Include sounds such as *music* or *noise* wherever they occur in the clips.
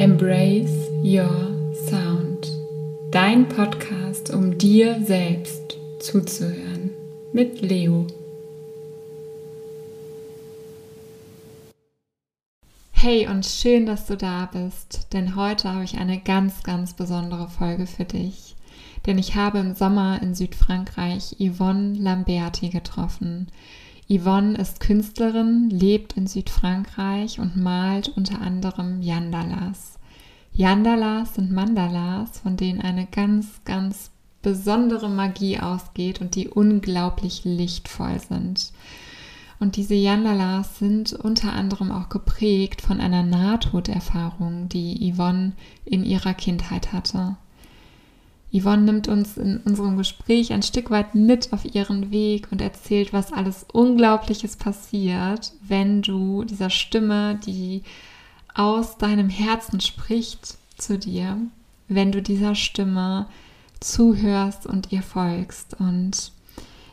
Embrace Your Sound. Dein Podcast, um dir selbst zuzuhören. Mit Leo. Hey und schön, dass du da bist, denn heute habe ich eine ganz, ganz besondere Folge für dich. Denn ich habe im Sommer in Südfrankreich Yvonne Lamberti getroffen. Yvonne ist Künstlerin, lebt in Südfrankreich und malt unter anderem Yandalas. Yandalas sind Mandalas, von denen eine ganz, ganz besondere Magie ausgeht und die unglaublich lichtvoll sind. Und diese Yandalas sind unter anderem auch geprägt von einer Nahtoderfahrung, die Yvonne in ihrer Kindheit hatte. Yvonne nimmt uns in unserem Gespräch ein Stück weit mit auf ihren Weg und erzählt, was alles Unglaubliches passiert, wenn du dieser Stimme, die aus deinem Herzen spricht zu dir, wenn du dieser Stimme zuhörst und ihr folgst. Und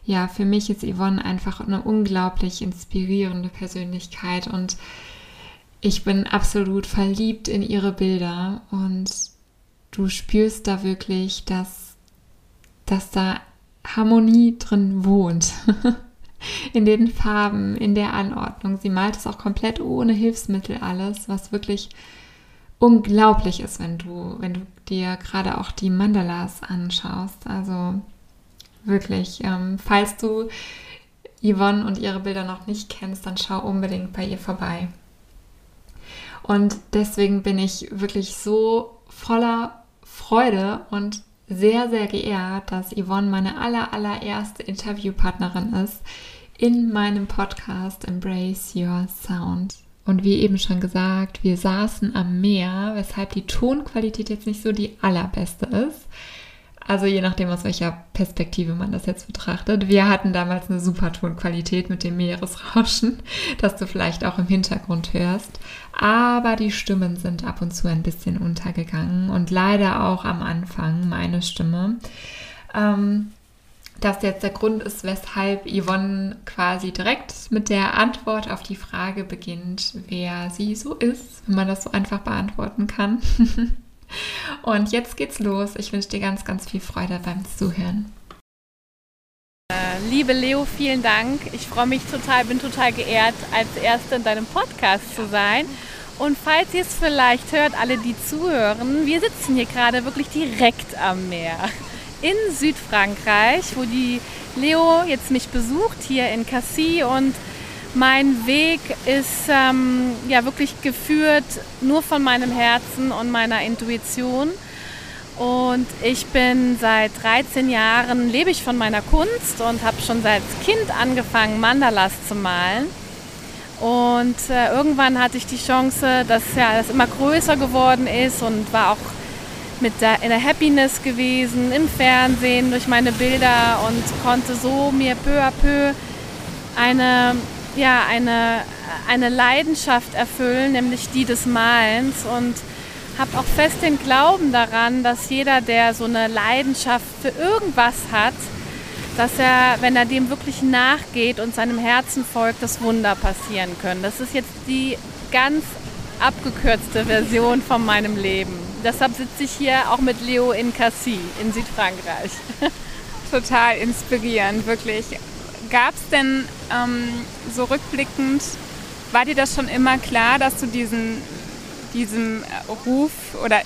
ja, für mich ist Yvonne einfach eine unglaublich inspirierende Persönlichkeit und ich bin absolut verliebt in ihre Bilder und du spürst da wirklich, dass, dass da Harmonie drin wohnt. *laughs* in den Farben, in der Anordnung. Sie malt es auch komplett ohne Hilfsmittel alles, was wirklich unglaublich ist, wenn du, wenn du dir gerade auch die Mandalas anschaust. Also wirklich, ähm, falls du Yvonne und ihre Bilder noch nicht kennst, dann schau unbedingt bei ihr vorbei. Und deswegen bin ich wirklich so voller Freude und sehr, sehr geehrt, dass Yvonne meine aller, allererste Interviewpartnerin ist in meinem Podcast Embrace Your Sound. Und wie eben schon gesagt, wir saßen am Meer, weshalb die Tonqualität jetzt nicht so die allerbeste ist. Also je nachdem, aus welcher Perspektive man das jetzt betrachtet. Wir hatten damals eine super Tonqualität mit dem Meeresrauschen, *laughs* das du vielleicht auch im Hintergrund hörst. Aber die Stimmen sind ab und zu ein bisschen untergegangen und leider auch am Anfang meine Stimme. Ähm, das jetzt der Grund ist, weshalb Yvonne quasi direkt mit der Antwort auf die Frage beginnt, wer sie so ist, wenn man das so einfach beantworten kann. *laughs* Und jetzt geht's los. Ich wünsche dir ganz, ganz viel Freude beim Zuhören. Äh, liebe Leo, vielen Dank. Ich freue mich total, bin total geehrt, als Erste in deinem Podcast zu sein. Und falls ihr es vielleicht hört, alle, die zuhören, wir sitzen hier gerade wirklich direkt am Meer in Südfrankreich, wo die Leo jetzt mich besucht, hier in Cassis und mein Weg ist ähm, ja wirklich geführt nur von meinem Herzen und meiner Intuition. Und ich bin seit 13 Jahren, lebe ich von meiner Kunst und habe schon seit Kind angefangen, Mandalas zu malen. Und äh, irgendwann hatte ich die Chance, dass ja das immer größer geworden ist und war auch mit der, in der Happiness gewesen, im Fernsehen durch meine Bilder und konnte so mir peu à peu eine ja, eine, eine Leidenschaft erfüllen, nämlich die des Malens. Und habe auch fest den Glauben daran, dass jeder, der so eine Leidenschaft für irgendwas hat, dass er, wenn er dem wirklich nachgeht und seinem Herzen folgt, das Wunder passieren können. Das ist jetzt die ganz abgekürzte Version von meinem Leben. Deshalb sitze ich hier auch mit Leo in Cassis in Südfrankreich. *laughs* Total inspirierend, wirklich gab es denn ähm, so rückblickend, war dir das schon immer klar, dass du diesen, diesem Ruf oder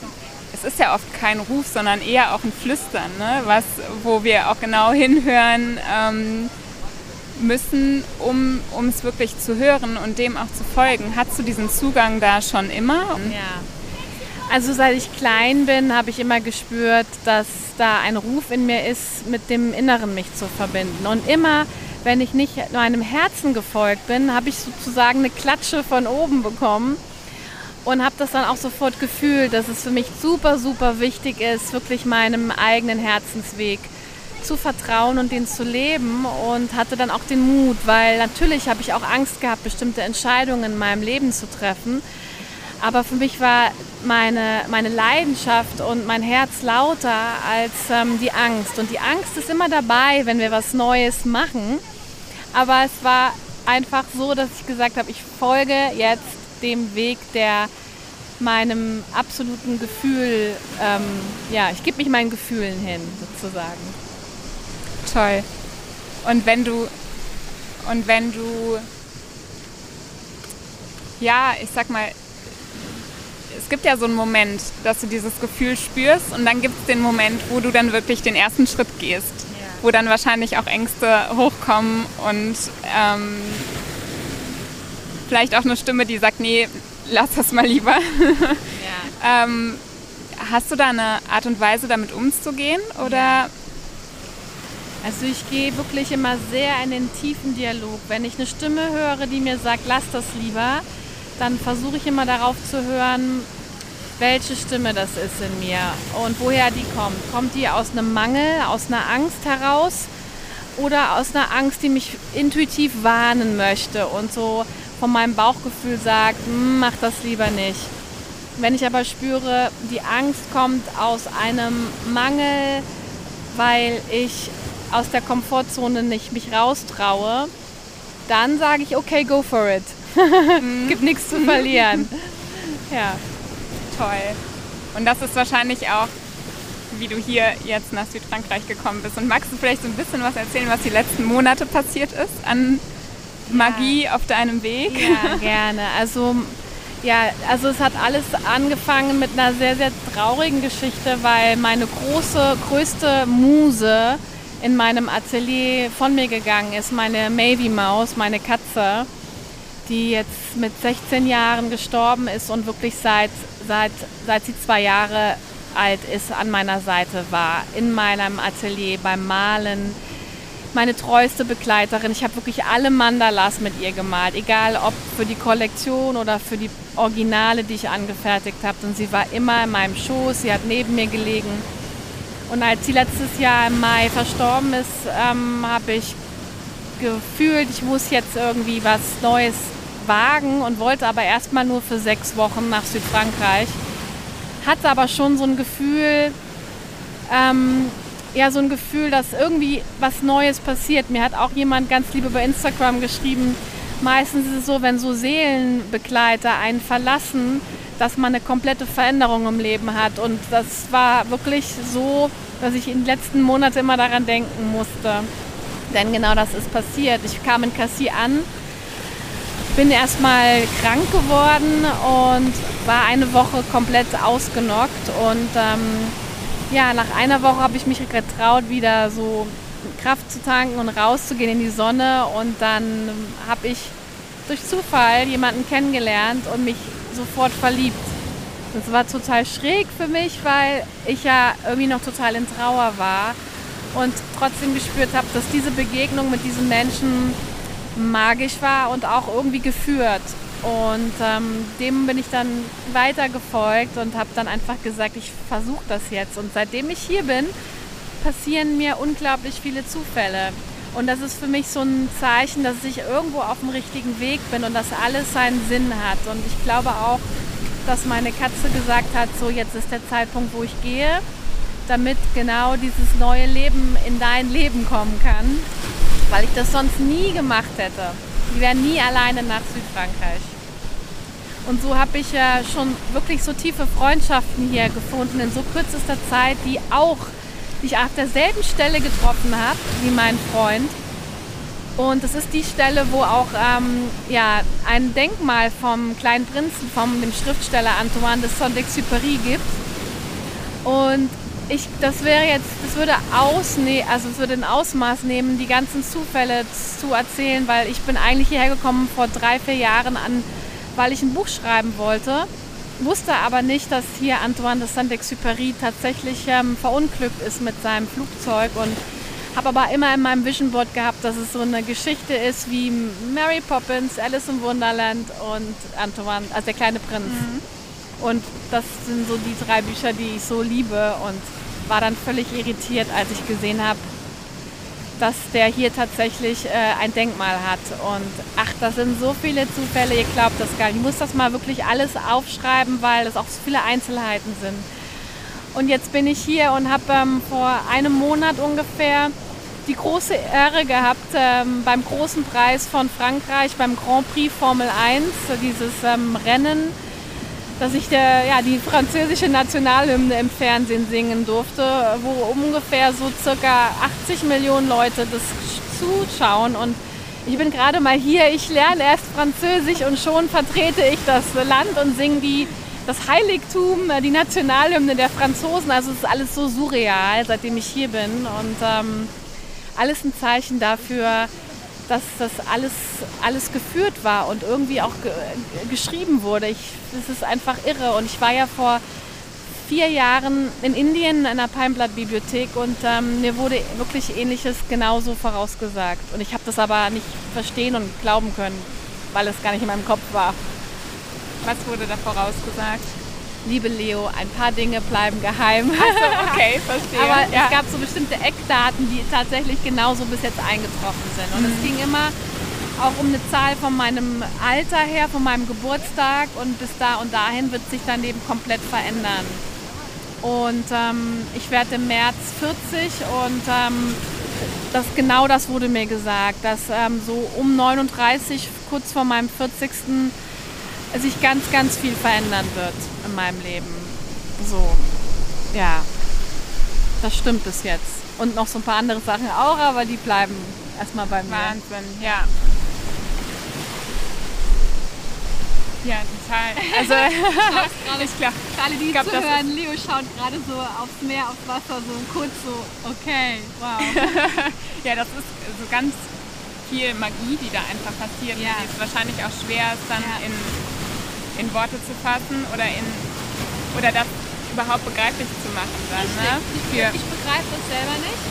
es ist ja oft kein Ruf, sondern eher auch ein Flüstern, ne? Was, wo wir auch genau *laughs* hinhören ähm, müssen, um es wirklich zu hören und dem auch zu folgen. Hast du diesen Zugang da schon immer? Ja. Also seit ich klein bin, habe ich immer gespürt, dass da ein Ruf in mir ist, mit dem Inneren mich zu verbinden. Und immer wenn ich nicht meinem Herzen gefolgt bin, habe ich sozusagen eine Klatsche von oben bekommen und habe das dann auch sofort gefühlt, dass es für mich super, super wichtig ist, wirklich meinem eigenen Herzensweg zu vertrauen und den zu leben und hatte dann auch den Mut, weil natürlich habe ich auch Angst gehabt, bestimmte Entscheidungen in meinem Leben zu treffen. Aber für mich war meine, meine Leidenschaft und mein Herz lauter als ähm, die Angst. Und die Angst ist immer dabei, wenn wir was Neues machen. Aber es war einfach so, dass ich gesagt habe, ich folge jetzt dem Weg, der meinem absoluten Gefühl, ähm, ja, ich gebe mich meinen Gefühlen hin, sozusagen. Toll. Und wenn du, und wenn du, ja, ich sag mal, es gibt ja so einen Moment, dass du dieses Gefühl spürst und dann gibt es den Moment, wo du dann wirklich den ersten Schritt gehst. Wo dann wahrscheinlich auch Ängste hochkommen und ähm, vielleicht auch eine Stimme, die sagt, nee, lass das mal lieber. *laughs* Ja. ähm, hast du da eine Art und Weise, damit umzugehen? Oder? Ja. Also ich gehe wirklich immer sehr in den tiefen Dialog. Wenn ich eine Stimme höre, die mir sagt, lass das lieber, dann versuche ich immer darauf zu hören, welche Stimme das ist in mir und woher die kommt. Kommt die aus einem Mangel, aus einer Angst heraus oder aus einer Angst, die mich intuitiv warnen möchte und so von meinem Bauchgefühl sagt, hm, mach das lieber nicht. Wenn ich aber spüre, die Angst kommt aus einem Mangel, weil ich aus der Komfortzone nicht mich raustraue, dann sage ich, okay, go for it. *laughs* Mhm. Gibt nichts zu verlieren. *laughs* ja. Toll. Und das ist wahrscheinlich auch, wie du hier jetzt nach Südfrankreich gekommen bist. Und magst du vielleicht so ein bisschen was erzählen, was die letzten Monate passiert ist an Magie ja. auf deinem Weg? Ja, gerne. Also ja, also es hat alles angefangen mit einer sehr, sehr traurigen Geschichte, weil meine große, größte Muse in meinem Atelier von mir gegangen ist, meine Mavie Maus, meine Katze, die jetzt mit 16 Jahren gestorben ist und wirklich seit, seit, seit sie zwei Jahre alt ist, an meiner Seite war, in meinem Atelier beim Malen. Meine treueste Begleiterin. Ich habe wirklich alle Mandalas mit ihr gemalt, egal ob für die Kollektion oder für die Originale, die ich angefertigt habe. Und sie war immer in meinem Schoß, sie hat neben mir gelegen und als sie letztes Jahr im Mai verstorben ist, ähm, habe ich gefühlt, ich muss jetzt irgendwie was Neues wagen und wollte aber erstmal nur für sechs Wochen nach Südfrankreich. Hatte aber schon so ein Gefühl, ähm, ja, so ein Gefühl, dass irgendwie was Neues passiert. Mir hat auch jemand ganz lieb über Instagram geschrieben, meistens ist es so, wenn so Seelenbegleiter einen verlassen, dass man eine komplette Veränderung im Leben hat. Und das war wirklich so, dass ich in den letzten Monaten immer daran denken musste. Denn genau das ist passiert. Ich kam in Cassis an, bin erstmal krank geworden und war eine Woche komplett ausgenockt. Und ähm, ja, nach einer Woche habe ich mich getraut, wieder so Kraft zu tanken und rauszugehen in die Sonne. Und dann habe ich durch Zufall jemanden kennengelernt und mich sofort verliebt. Das war total schräg für mich, weil ich ja irgendwie noch total in Trauer war und trotzdem gespürt habe, dass diese Begegnung mit diesem Menschen magisch war und auch irgendwie geführt. Und ähm, dem bin ich dann weiter gefolgt und habe dann einfach gesagt, ich versuche das jetzt. Und seitdem ich hier bin, passieren mir unglaublich viele Zufälle. Und das ist für mich so ein Zeichen, dass ich irgendwo auf dem richtigen Weg bin und dass alles seinen Sinn hat. Und ich glaube auch, dass meine Katze gesagt hat, so jetzt ist der Zeitpunkt, wo ich gehe, damit genau dieses neue Leben in dein Leben kommen kann, weil ich das sonst nie gemacht hätte. Die wären nie alleine nach Südfrankreich. Und so habe ich ja schon wirklich so tiefe Freundschaften hier gefunden in so kürzester Zeit, die auch die ich auf derselben Stelle getroffen habe wie mein Freund. Und das ist die Stelle, wo auch ähm, ja, ein Denkmal vom kleinen Prinzen, vom dem Schriftsteller Antoine de Saint-Exupéry gibt. Und ich, das wäre jetzt, das würde ausne also es würde ein Ausmaß nehmen, die ganzen Zufälle zu erzählen, weil ich bin eigentlich hierher gekommen vor drei, vier Jahren an, weil ich ein Buch schreiben wollte wusste aber nicht, dass hier Antoine de Saint-Exupéry tatsächlich ähm, verunglückt ist mit seinem Flugzeug und habe aber immer in meinem Vision Board gehabt, dass es so eine Geschichte ist wie Mary Poppins, Alice im Wunderland und Antoine, also der kleine Prinz. Mhm. Und das sind so die drei Bücher, die ich so liebe und war dann völlig irritiert, als ich gesehen habe, dass der hier tatsächlich äh, ein Denkmal hat. Und ach, das sind so viele Zufälle, ihr glaubt das gar nicht. Ich muss das mal wirklich alles aufschreiben, weil es auch so viele Einzelheiten sind. Und jetzt bin ich hier und habe ähm, vor einem Monat ungefähr die große Ehre gehabt, ähm, beim großen Preis von Frankreich, beim Grand Prix Formel 1, dieses ähm, Rennen, dass ich der, ja, die französische Nationalhymne im Fernsehen singen durfte, wo ungefähr so circa 80 Millionen Leute das zuschauen. Und ich bin gerade mal hier, ich lerne erst Französisch und schon vertrete ich das Land und singe die, das Heiligtum, die Nationalhymne der Franzosen. Also es ist alles so surreal, seitdem ich hier bin. Und ähm, alles ein Zeichen dafür, dass das alles, alles geführt war und irgendwie auch ge geschrieben wurde. Ich, das ist einfach irre. Und ich war ja vor vier Jahren in Indien in einer Palmblatt-Bibliothek und ähm, mir wurde wirklich Ähnliches genauso vorausgesagt. Und ich habe das aber nicht verstehen und glauben können, weil es gar nicht in meinem Kopf war. Was wurde da vorausgesagt? Liebe Leo, ein paar Dinge bleiben geheim. Also, okay, verstehe. *laughs* Aber ja. es gab so bestimmte Eckdaten, die tatsächlich genauso bis jetzt eingetroffen sind. Und mhm. es ging immer auch um eine Zahl von meinem Alter her, von meinem Geburtstag und bis da und dahin wird sich dein Leben komplett verändern. Und ähm, ich werde im März 40 und ähm, das, genau das wurde mir gesagt, dass ähm, so um 39, kurz vor meinem 40 sich ganz, ganz viel verändern wird in meinem Leben. So, ja, das stimmt bis jetzt. Und noch so ein paar andere Sachen auch, aber die bleiben erstmal bei mir. Wahnsinn, ja. Ja, total. *laughs* Also, ich glaube, alle die glaub, zuhören, Leo schaut gerade so aufs Meer, aufs Wasser, so kurz so, okay, wow. *laughs* ja, das ist so ganz viel Magie, die da einfach passiert. Ja. Die ist wahrscheinlich auch schwer, es dann ja. in in Worte zu fassen oder in oder das überhaupt begreiflich zu machen dann. Ne? Ich, ich begreife das selber nicht.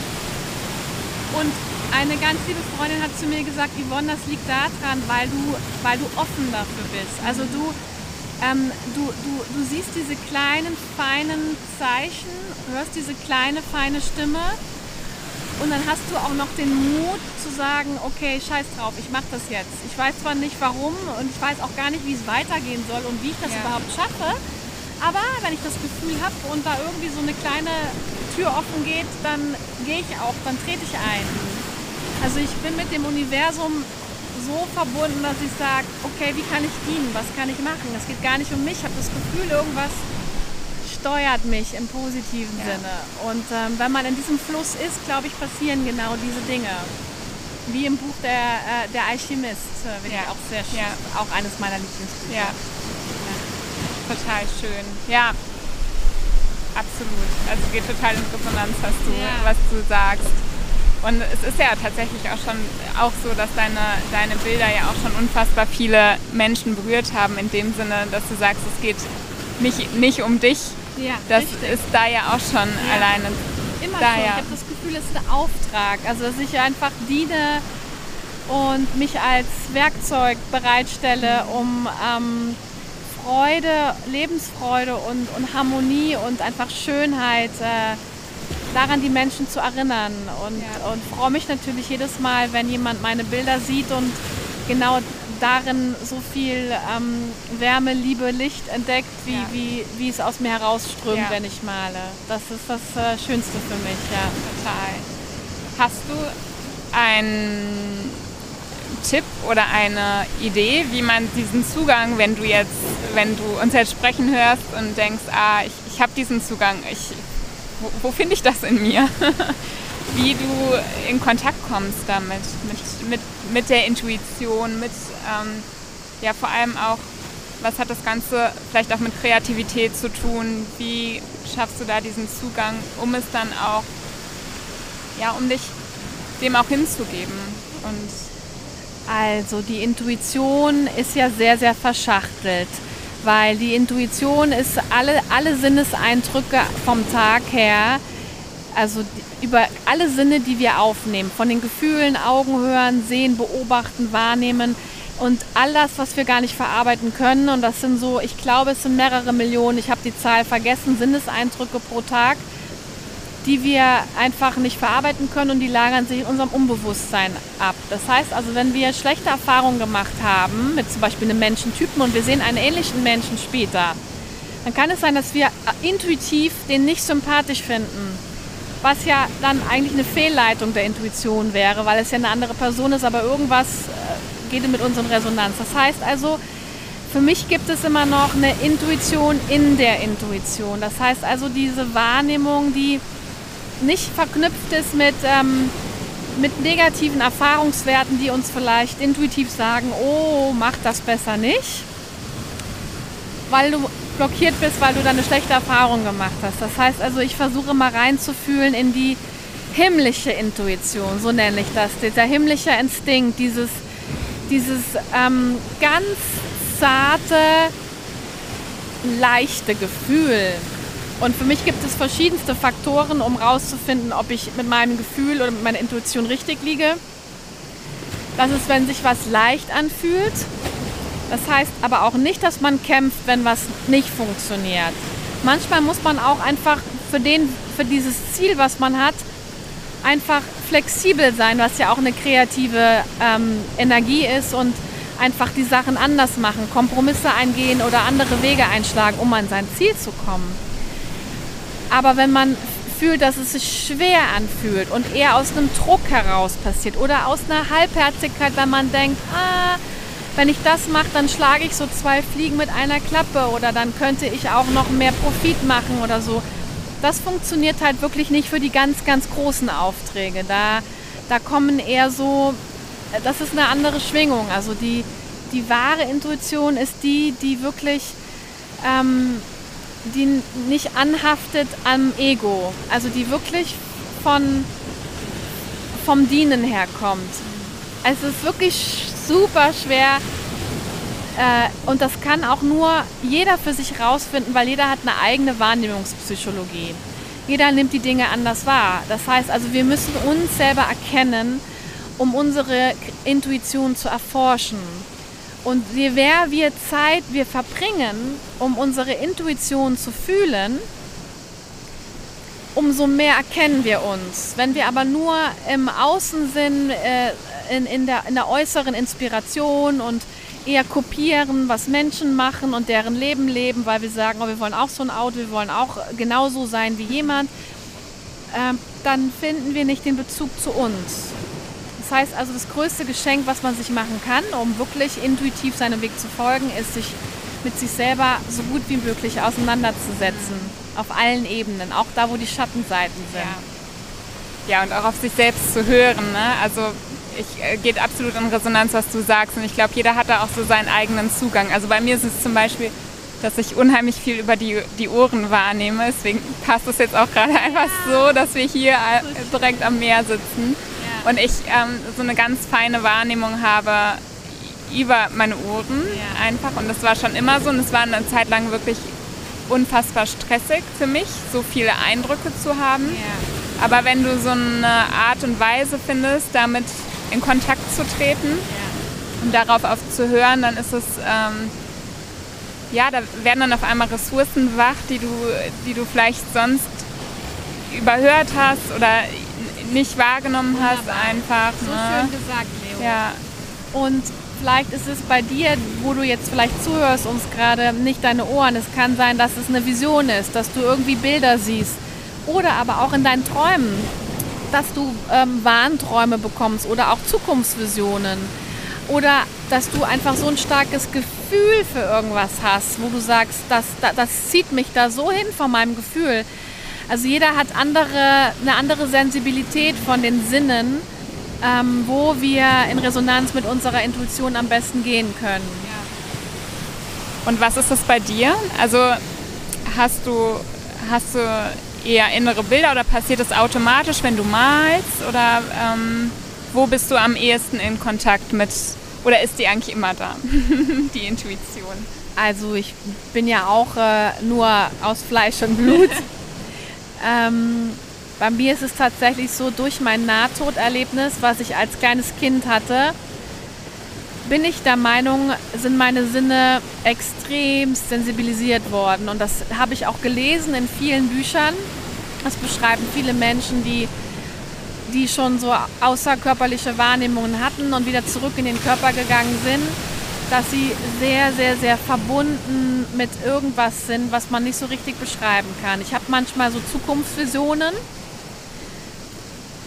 Und eine ganz liebe Freundin hat zu mir gesagt, Yvonne, das liegt daran, weil du, weil du offen dafür bist. Also du, ähm, du, du, du siehst diese kleinen, feinen Zeichen, hörst diese kleine, feine Stimme und dann hast du auch noch den Mut zu sagen, okay, scheiß drauf, ich mache das jetzt. Ich weiß zwar nicht warum und ich weiß auch gar nicht, wie es weitergehen soll und wie ich das ja. überhaupt schaffe. Aber wenn ich das Gefühl habe und da irgendwie so eine kleine Tür offen geht, dann gehe ich auch, dann trete ich ein. Also ich bin mit dem Universum so verbunden, dass ich sage, okay, wie kann ich dienen? Was kann ich machen? Es geht gar nicht um mich. Ich habe das Gefühl, irgendwas steuert mich im positiven ja. Sinne. Und ähm, wenn man in diesem Fluss ist, glaube ich, passieren genau diese Dinge. Wie im Buch Der, äh, der Alchemist, äh, ja. ich auch sehr schön. Ja. Auch eines meiner Lieblingsbücher. Ja. Total schön. Ja, absolut. Also geht total in Resonanz, was du, was du sagst. Und es ist ja tatsächlich auch schon auch so, dass deine, deine Bilder ja auch schon unfassbar viele Menschen berührt haben, in dem Sinne, dass du sagst, es geht nicht, nicht um dich, ja, das richtig. ist da ja auch schon ja. alleine. Immer da, schon. Ja. Ich habe das Gefühl, es ist ein Auftrag. Also, dass ich einfach diene und mich als Werkzeug bereitstelle, um ähm, Freude, Lebensfreude und, und, Harmonie und einfach Schönheit äh, daran die Menschen zu erinnern. Und, ja. und freue mich natürlich jedes Mal, wenn jemand meine Bilder sieht und genau darin so viel ähm, Wärme, Liebe, Licht entdeckt, wie, ja. wie, wie es aus mir herausströmt, ja. wenn ich male. Das ist das äh, Schönste für mich, ja. Total. Hast du einen Tipp oder eine Idee, wie man diesen Zugang, wenn du jetzt, wenn du uns jetzt sprechen hörst und denkst, ah, ich, ich habe diesen Zugang, ich, wo, wo finde ich das in mir? *laughs* wie du in Kontakt kommst damit, mit, mit, mit der Intuition, mit ähm, ja vor allem auch, was hat das Ganze vielleicht auch mit Kreativität zu tun? Wie schaffst du da diesen Zugang, um es dann auch, ja, um dich dem auch hinzugeben? Und also die Intuition ist ja sehr, sehr verschachtelt, weil die Intuition ist alle, alle Sinneseindrücke vom Tag her, also über alle Sinne, die wir aufnehmen, von den Gefühlen, Augen, Hören, Sehen, Beobachten, Wahrnehmen, und all das, was wir gar nicht verarbeiten können. Und das sind so, ich glaube, es sind mehrere Millionen, ich habe die Zahl vergessen, Sinneseindrücke pro Tag, die wir einfach nicht verarbeiten können und die lagern sich in unserem Unbewusstsein ab. Das heißt also, wenn wir schlechte Erfahrungen gemacht haben mit zum Beispiel einem Menschentypen und wir sehen einen ähnlichen Menschen später, dann kann es sein, dass wir intuitiv den nicht sympathisch finden. Was ja dann eigentlich eine Fehlleitung der Intuition wäre, weil es ja eine andere Person ist, aber irgendwas äh, geht mit unseren Resonanz. Das heißt also, für mich gibt es immer noch eine Intuition in der Intuition. Das heißt also diese Wahrnehmung, die nicht verknüpft ist mit, ähm, mit negativen Erfahrungswerten, die uns vielleicht intuitiv sagen, oh, mach das besser nicht, weil du blockiert bist, weil du da eine schlechte Erfahrung gemacht hast. Das heißt also, ich versuche mal reinzufühlen in die himmlische Intuition, so nenne ich das, dieser himmlische Instinkt, dieses, dieses ähm, ganz zarte, leichte Gefühl. Und für mich gibt es verschiedenste Faktoren, um herauszufinden, ob ich mit meinem Gefühl oder mit meiner Intuition richtig liege. Das ist, wenn sich was leicht anfühlt. Das heißt aber auch nicht, dass man kämpft, wenn was nicht funktioniert. Manchmal muss man auch einfach für, den, für dieses Ziel, was man hat, einfach flexibel sein, was ja auch eine kreative ähm, Energie ist und einfach die Sachen anders machen, Kompromisse eingehen oder andere Wege einschlagen, um an sein Ziel zu kommen. Aber wenn man fühlt, dass es sich schwer anfühlt und eher aus einem Druck heraus passiert oder aus einer Halbherzigkeit, weil man denkt, ah, wenn ich das mache, dann schlage ich so zwei Fliegen mit einer Klappe oder dann könnte ich auch noch mehr Profit machen oder so. Das funktioniert halt wirklich nicht für die ganz, ganz großen Aufträge. Da, da kommen eher so das ist eine andere Schwingung. Also die, die wahre Intuition ist die, die wirklich ähm, die nicht anhaftet am Ego. Also die wirklich von, vom Dienen herkommt. Es ist wirklich super schwer äh, und das kann auch nur jeder für sich rausfinden, weil jeder hat eine eigene Wahrnehmungspsychologie. Jeder nimmt die Dinge anders wahr. Das heißt also, wir müssen uns selber erkennen, um unsere Intuition zu erforschen. Und je mehr wir Zeit wir verbringen, um unsere Intuition zu fühlen, umso mehr erkennen wir uns. Wenn wir aber nur im Außen sind, äh, in, in, der, in der äußeren Inspiration und eher kopieren, was Menschen machen und deren Leben leben, weil wir sagen, oh, wir wollen auch so ein Auto, wir wollen auch genauso sein wie jemand, äh, dann finden wir nicht den Bezug zu uns. Das heißt also, das größte Geschenk, was man sich machen kann, um wirklich intuitiv seinem Weg zu folgen, ist, sich mit sich selber so gut wie möglich auseinanderzusetzen. Auf allen Ebenen, auch da, wo die Schattenseiten sind. Ja, ja und auch auf sich selbst zu hören. Ne? Also ich äh, geht absolut in Resonanz, was du sagst. Und ich glaube, jeder hat da auch so seinen eigenen Zugang. Also bei mir ist es zum Beispiel, dass ich unheimlich viel über die, die Ohren wahrnehme. Deswegen passt es jetzt auch gerade einfach so, dass wir hier äh, direkt am Meer sitzen und ich ähm, so eine ganz feine Wahrnehmung habe über meine Ohren einfach. Und das war schon immer so und es war eine Zeit lang wirklich unfassbar stressig für mich, so viele Eindrücke zu haben. Aber wenn du so eine Art und Weise findest, damit in Kontakt zu treten ja. und darauf aufzuhören, dann ist es, ähm, ja, da werden dann auf einmal Ressourcen wach, die du, die du vielleicht sonst überhört hast oder nicht wahrgenommen hast einfach. So ne? schön gesagt, Leo. Ja. Und vielleicht ist es bei dir, wo du jetzt vielleicht zuhörst, uns gerade nicht deine Ohren. Es kann sein, dass es eine Vision ist, dass du irgendwie Bilder siehst. Oder aber auch in deinen Träumen, dass du ähm, Warnträume bekommst oder auch Zukunftsvisionen. Oder dass du einfach so ein starkes Gefühl für irgendwas hast, wo du sagst, das, das, das zieht mich da so hin von meinem Gefühl. Also jeder hat andere, eine andere Sensibilität von den Sinnen, ähm, wo wir in Resonanz mit unserer Intuition am besten gehen können. Und was ist das bei dir? Also hast du, hast du eher innere Bilder oder passiert das automatisch, wenn du malst? Oder ähm, wo bist du am ehesten in Kontakt mit, oder ist die eigentlich immer da, *laughs* die Intuition? Also ich bin ja auch äh, nur aus Fleisch und Blut. *laughs* Ähm, bei mir ist es tatsächlich so, durch mein Nahtoderlebnis, was ich als kleines Kind hatte, bin ich der Meinung, sind meine Sinne extrem sensibilisiert worden. Und das habe ich auch gelesen in vielen Büchern. Das beschreiben viele Menschen, die, die schon so außerkörperliche Wahrnehmungen hatten und wieder zurück in den Körper gegangen sind dass sie sehr, sehr, sehr verbunden mit irgendwas sind, was man nicht so richtig beschreiben kann. Ich habe manchmal so Zukunftsvisionen.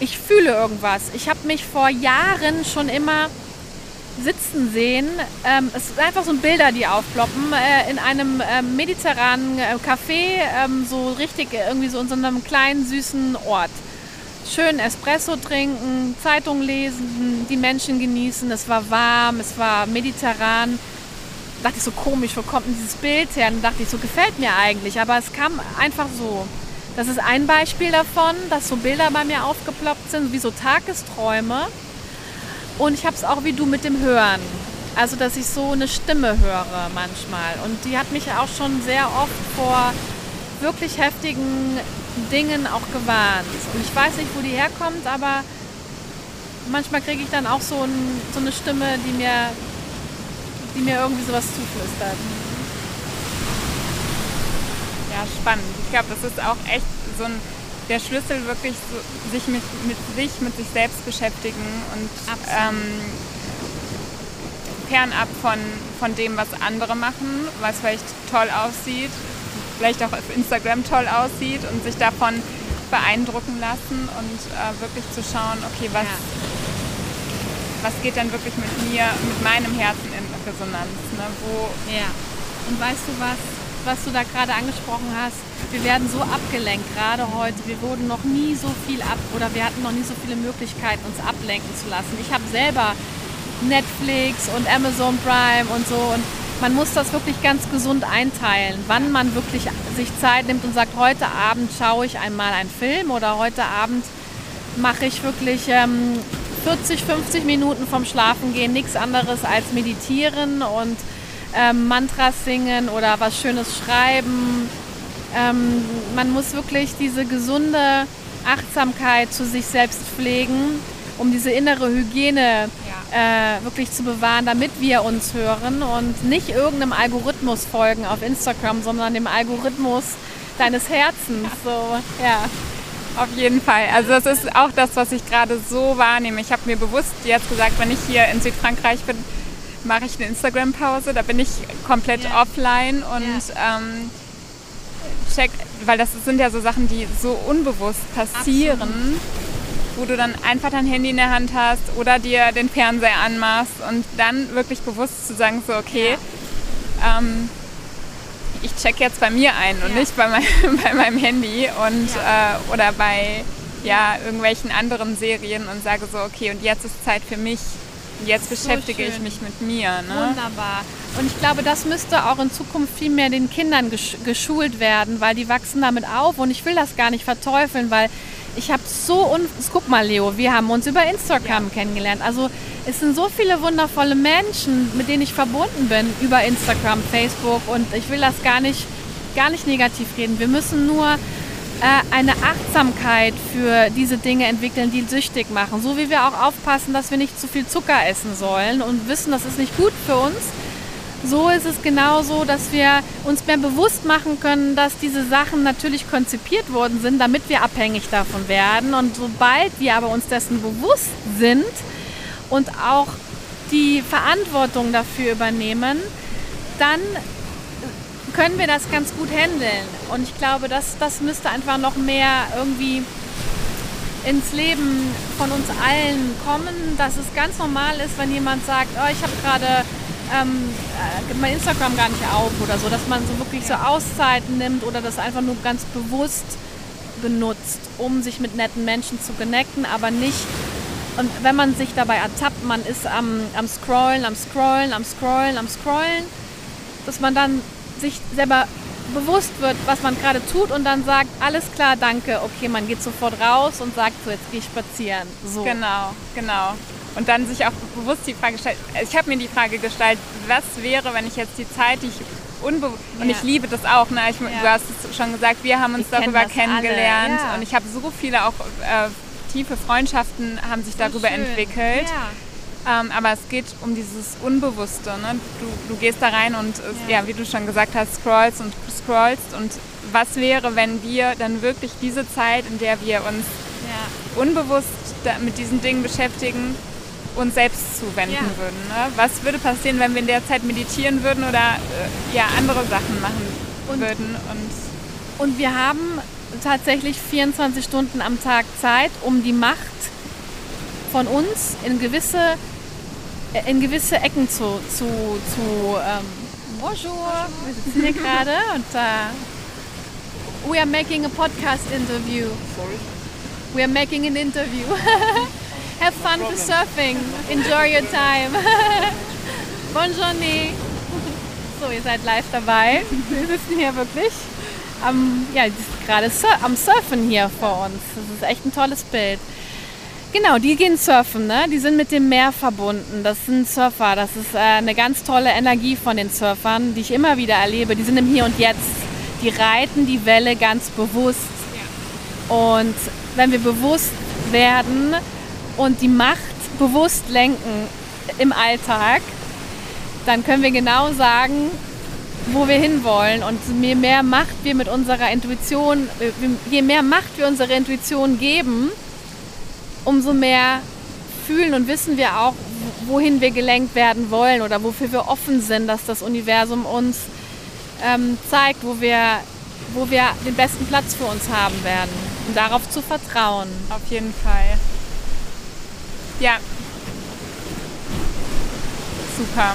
Ich fühle irgendwas. Ich habe mich vor Jahren schon immer sitzen sehen. Ähm, es sind einfach so Bilder, die aufploppen äh, in einem äh, äh, mediterranen äh, Café, ähm, so richtig irgendwie so in so einem kleinen süßen Ort. Schön Espresso trinken, Zeitung lesen, die Menschen genießen. Es war warm, es war mediterran. Da dachte ich so komisch, wo kommt denn dieses Bild her? Und dachte ich, so gefällt mir eigentlich. Aber es kam einfach so. Das ist ein Beispiel davon, dass so Bilder bei mir aufgeploppt sind, wie so Tagesträume. Und ich habe es auch wie du mit dem Hören. Also, dass ich so eine Stimme höre manchmal. Und die hat mich auch schon sehr oft vor wirklich heftigen Dingen auch gewarnt. Und ich weiß nicht, wo die herkommt, aber manchmal kriege ich dann auch so, ein, so, eine Stimme, die mir, die mir irgendwie sowas zuflüstert. Ja, spannend. Ich glaube, das ist auch echt so ein der Schlüssel wirklich so, sich mit, mit sich, mit sich selbst beschäftigen und ähm, fernab von, von dem, was andere machen, was vielleicht toll aussieht, vielleicht auch auf Instagram toll aussieht und sich davon beeindrucken lassen und äh, wirklich zu schauen, okay, was, ja. was geht denn wirklich mit mir, mit meinem Herzen in Resonanz? Ne? Wo ja. Und weißt du was? Was du da gerade angesprochen hast, wir werden so abgelenkt, gerade heute. Wir wurden noch nie so viel ab oder wir hatten noch nie so viele Möglichkeiten, uns ablenken zu lassen. Ich habe selber Netflix und Amazon Prime und so und man muss das wirklich ganz gesund einteilen, wann man wirklich sich Zeit nimmt und sagt, heute Abend schaue ich einmal einen Film oder heute Abend mache ich wirklich ähm, 40, 50 Minuten vom Schlafengehen nichts anderes als meditieren und ähm, Mantras singen oder was Schönes schreiben. Ähm, man muss wirklich diese gesunde Achtsamkeit zu sich selbst pflegen, um diese innere Hygiene ja. äh, wirklich zu bewahren, damit wir uns hören und nicht irgendeinem Algorithmus folgen auf Instagram, sondern dem Algorithmus deines Herzens. So, ja. Auf jeden Fall. Also das ist auch das, was ich gerade so wahrnehme. Ich habe mir bewusst jetzt gesagt, wenn ich hier in Südfrankreich bin, mache ich eine Instagram-Pause. Da bin ich komplett yeah. offline und yeah. ähm, check, weil das sind ja so Sachen, die so unbewusst passieren, Absolut. wo du dann einfach dein Handy in der Hand hast oder dir den Fernseher anmachst und dann wirklich bewusst zu sagen, so okay, ja. ähm, ich check jetzt bei mir ein und ja. nicht bei, mein, *laughs* bei, meinem Handy und ja. äh, oder bei ja, irgendwelchen anderen Serien und sage so, okay, und jetzt ist Zeit für mich Jetzt beschäftige so ich mich mit mir. Ne? Wunderbar. Und ich glaube, das müsste auch in Zukunft viel mehr den Kindern geschult werden, weil die wachsen damit auf. Und ich will das gar nicht verteufeln, weil ich habe so un guck mal Leo, wir haben uns über Instagram ja. kennengelernt. Also es sind so viele wundervolle Menschen, mit denen ich verbunden bin über Instagram, Facebook und ich will das gar nicht gar nicht negativ reden. Wir müssen nur eine Achtsamkeit für diese Dinge entwickeln, die süchtig machen. So wie wir auch aufpassen, dass wir nicht zu viel Zucker essen sollen und wissen, das ist nicht gut für uns. So ist es genauso, dass wir uns mehr bewusst machen können, dass diese Sachen natürlich konzipiert worden sind, damit wir abhängig davon werden. Und sobald wir aber uns dessen bewusst sind und auch die Verantwortung dafür übernehmen, dann können wir das ganz gut handeln. Und ich glaube, das, das müsste einfach noch mehr irgendwie ins Leben von uns allen kommen, dass es ganz normal ist, wenn jemand sagt, oh, ich habe gerade ähm, äh, mein Instagram gar nicht auf oder so, dass man so wirklich so Auszeiten nimmt oder das einfach nur ganz bewusst benutzt, um sich mit netten Menschen zu connecten, aber nicht und wenn man sich dabei ertappt, man ist am, am Scrollen, am Scrollen, am Scrollen, am Scrollen, dass man dann sich selber bewusst wird, was man gerade tut und dann sagt, alles klar, danke, okay, man geht sofort raus und sagt, so jetzt gehe ich spazieren. So. Genau, genau. Und dann sich auch bewusst die Frage stellt, ich habe mir die Frage gestellt, was wäre, wenn ich jetzt die Zeit, die ich unbewusst, ja. und ich liebe das auch, ne? Ich, ja. du hast es schon gesagt, wir haben uns ich darüber kenn kennengelernt ja. und ich habe so viele auch äh, tiefe Freundschaften haben sich so darüber schön. entwickelt. Ähm, aber es geht um dieses Unbewusste. Ne? Du, du gehst da rein und, ja. ja. wie du schon gesagt hast, scrollst und scrollst. Und was wäre, wenn wir dann wirklich diese Zeit, in der wir uns ja. unbewusst mit diesen Dingen beschäftigen, uns selbst zuwenden ja. würden? Ne? Was würde passieren, wenn wir in der Zeit meditieren würden oder äh, ja, andere Sachen machen und, würden? Und, und wir haben tatsächlich 24 Stunden am Tag Zeit, um die Macht von uns in gewisse in gewisse Ecken zu, zu, zu ähm, Bonjour, wir sitzen hier gerade und uh, we are making a podcast interview. Sorry? We are making an interview. *laughs* Have fun for surfing. Enjoy your time. *laughs* Bonjour. So, ihr seid live dabei. Wir sitzen hier wirklich am, ja, gerade sur am Surfen hier vor uns. Das ist echt ein tolles Bild. Genau, die gehen surfen, ne? die sind mit dem Meer verbunden. Das sind Surfer, das ist äh, eine ganz tolle Energie von den Surfern, die ich immer wieder erlebe. Die sind im Hier und Jetzt. Die reiten die Welle ganz bewusst. Und wenn wir bewusst werden und die Macht bewusst lenken im Alltag, dann können wir genau sagen, wo wir hinwollen. Und je mehr Macht wir mit unserer Intuition, äh, je mehr Macht wir unserer Intuition geben, umso mehr fühlen und wissen wir auch, wohin wir gelenkt werden wollen oder wofür wir offen sind, dass das Universum uns ähm, zeigt, wo wir, wo wir den besten Platz für uns haben werden. Und darauf zu vertrauen. Auf jeden Fall. Ja. Super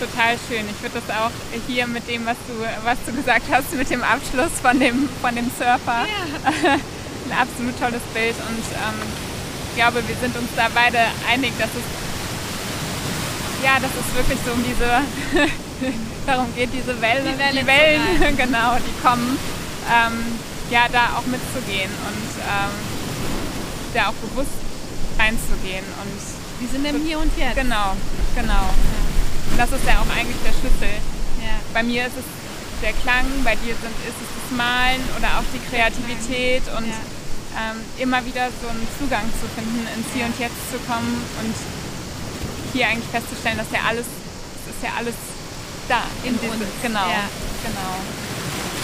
total schön. Ich würde das auch hier mit dem, was du, was du gesagt hast, mit dem Abschluss von dem, von dem Surfer. Ja. *laughs* Ein absolut tolles Bild und ähm, ich glaube, wir sind uns da beide einig, dass es ja, dass es wirklich so um diese *laughs* darum geht, diese Wellen, die, Welle die Wellen, *laughs* genau, die kommen, ähm, ja, da auch mitzugehen und ähm, da auch bewusst reinzugehen und die sind im Hier und Jetzt. Genau, genau. Ja. Und das ist ja auch eigentlich der Schlüssel. Ja. Bei mir ist es der Klang, bei dir sind, ist es das Malen oder auch die Kreativität und ja. Ähm, immer wieder so einen Zugang zu finden, ins Hier und Jetzt zu kommen und hier eigentlich festzustellen, dass ja alles, es ist ja alles da. In, in uns. Genau, ja. genau.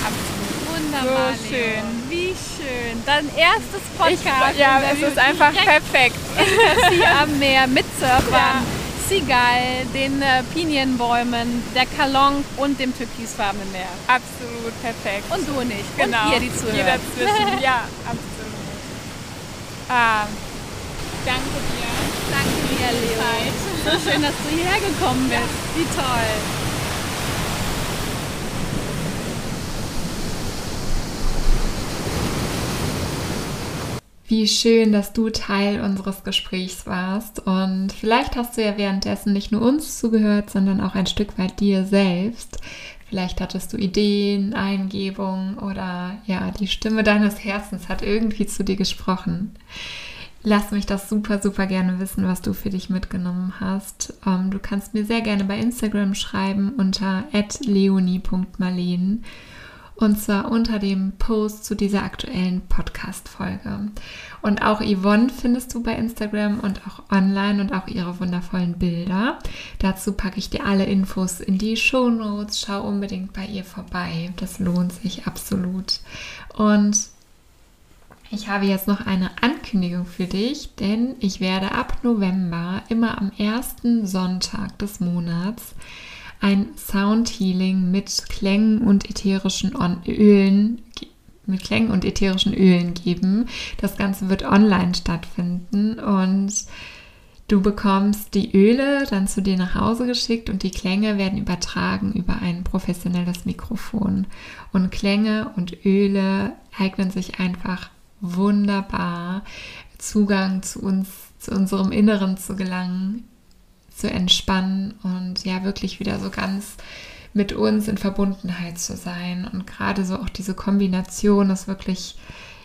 Absolut. Wunderbar. So schön. Wie schön. Dein erstes Podcast. Ich, ja, es ist einfach perfekt. Sie am Meer mit Surfern. Ja. Seagull, den äh, Pinienbäumen, der Kalong und dem türkisfarbenen Meer. Absolut perfekt. Und du nicht. Genau. Und ihr die Zuhörer. Jeder zwischen. ja, absolut. Ah, danke dir. Danke dir, Leo. Zeit. So schön, dass du hierher gekommen bist. Ja. Wie toll. Wie schön, dass du Teil unseres Gesprächs warst. Und vielleicht hast du ja währenddessen nicht nur uns zugehört, sondern auch ein Stück weit dir selbst. Vielleicht hattest du Ideen, Eingebungen oder ja, die Stimme deines Herzens hat irgendwie zu dir gesprochen. Lass mich das super, super gerne wissen, was du für dich mitgenommen hast. Ähm, du kannst mir sehr gerne bei Instagram schreiben unter leonie.marleen und zwar unter dem Post zu dieser aktuellen Podcast-Folge. Und auch Yvonne findest du bei Instagram und auch online und auch ihre wundervollen Bilder. Dazu packe ich dir alle Infos in die Show Notes. Schau unbedingt bei ihr vorbei. Das lohnt sich absolut. Und ich habe jetzt noch eine Ankündigung für dich, denn ich werde ab November immer am ersten Sonntag des Monats ein Soundhealing mit Klängen und ätherischen Ölen mit Klängen und ätherischen Ölen geben. Das Ganze wird online stattfinden und du bekommst die Öle dann zu dir nach Hause geschickt und die Klänge werden übertragen über ein professionelles Mikrofon. Und Klänge und Öle eignen sich einfach wunderbar, Zugang zu uns, zu unserem Inneren zu gelangen, zu entspannen und ja wirklich wieder so ganz mit uns in Verbundenheit zu sein. Und gerade so auch diese Kombination ist wirklich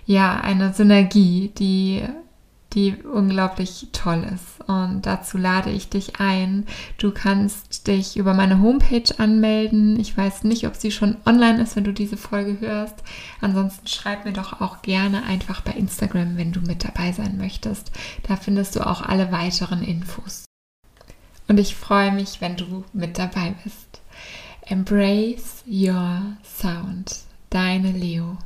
ja eine Synergie, die die unglaublich toll ist. Und dazu lade ich dich ein. Du kannst dich über meine Homepage anmelden. Ich weiß nicht, ob sie schon online ist, wenn du diese Folge hörst. Ansonsten schreib mir doch auch gerne einfach bei Instagram, wenn du mit dabei sein möchtest. Da findest du auch alle weiteren Infos und ich freue mich, wenn du mit dabei bist. Embrace your sound. Deine Leo.